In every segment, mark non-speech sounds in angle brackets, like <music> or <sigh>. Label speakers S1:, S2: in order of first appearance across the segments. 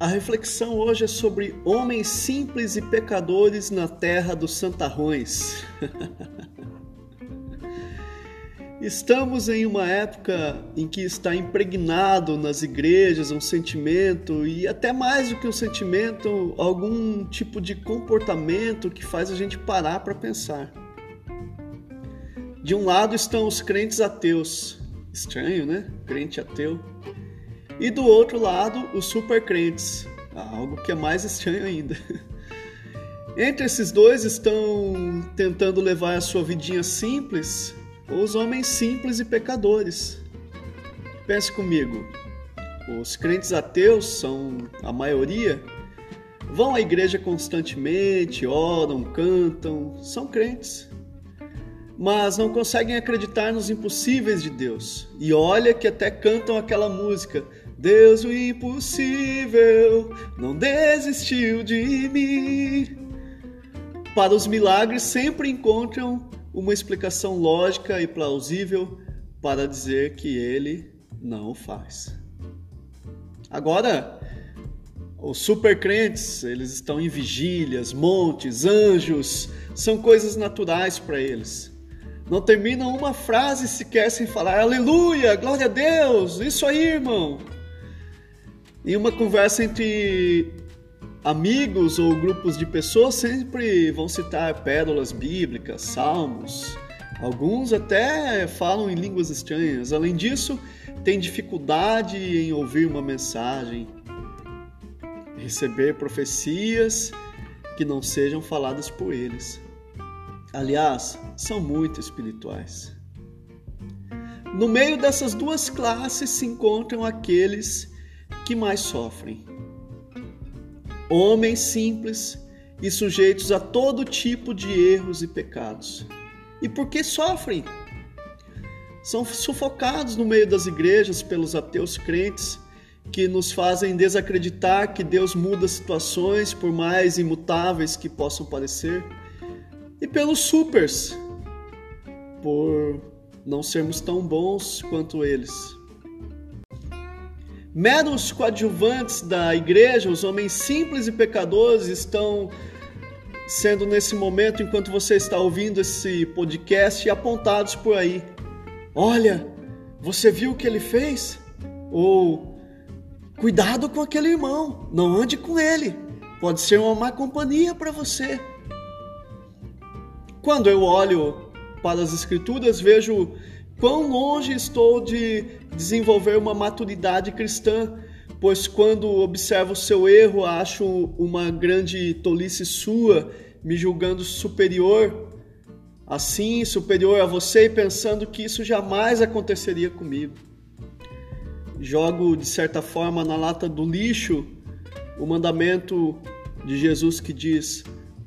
S1: A reflexão hoje é sobre homens simples e pecadores na terra dos santarrões. <laughs> Estamos em uma época em que está impregnado nas igrejas um sentimento e até mais do que um sentimento, algum tipo de comportamento que faz a gente parar para pensar. De um lado estão os crentes ateus, estranho, né? Crente ateu e do outro lado, os supercrentes, algo que é mais estranho ainda. <laughs> Entre esses dois estão tentando levar a sua vidinha simples os homens simples e pecadores. Pense comigo, os crentes ateus são a maioria, vão à igreja constantemente, oram, cantam, são crentes mas não conseguem acreditar nos impossíveis de Deus. E olha que até cantam aquela música: Deus o impossível não desistiu de mim. Para os milagres sempre encontram uma explicação lógica e plausível para dizer que ele não faz. Agora, os supercrentes, eles estão em vigílias, montes, anjos, são coisas naturais para eles. Não terminam uma frase sequer sem falar aleluia, glória a Deus, isso aí, irmão. Em uma conversa entre amigos ou grupos de pessoas, sempre vão citar pérolas bíblicas, salmos. Alguns até falam em línguas estranhas. Além disso, tem dificuldade em ouvir uma mensagem, receber profecias que não sejam faladas por eles. Aliás, são muito espirituais. No meio dessas duas classes se encontram aqueles que mais sofrem. Homens simples e sujeitos a todo tipo de erros e pecados. E por que sofrem? São sufocados no meio das igrejas pelos ateus crentes que nos fazem desacreditar que Deus muda situações, por mais imutáveis que possam parecer e pelos supers, por não sermos tão bons quanto eles. Meros coadjuvantes da igreja, os homens simples e pecadores, estão sendo nesse momento, enquanto você está ouvindo esse podcast, apontados por aí. Olha, você viu o que ele fez? Ou cuidado com aquele irmão, não ande com ele, pode ser uma má companhia para você. Quando eu olho para as Escrituras, vejo quão longe estou de desenvolver uma maturidade cristã, pois quando observo o seu erro, acho uma grande tolice sua, me julgando superior, assim, superior a você e pensando que isso jamais aconteceria comigo. Jogo, de certa forma, na lata do lixo o mandamento de Jesus que diz: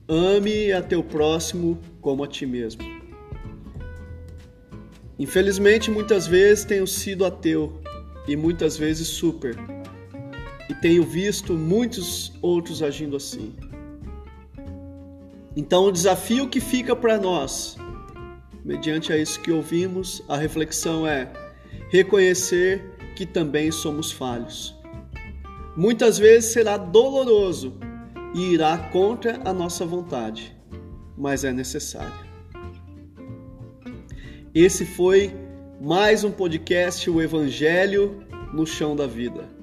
S1: ame a teu próximo como a ti mesmo. Infelizmente, muitas vezes tenho sido ateu e muitas vezes super, e tenho visto muitos outros agindo assim. Então, o desafio que fica para nós, mediante a isso que ouvimos, a reflexão é reconhecer que também somos falhos. Muitas vezes será doloroso e irá contra a nossa vontade mas é necessário. Esse foi mais um podcast O Evangelho no Chão da Vida.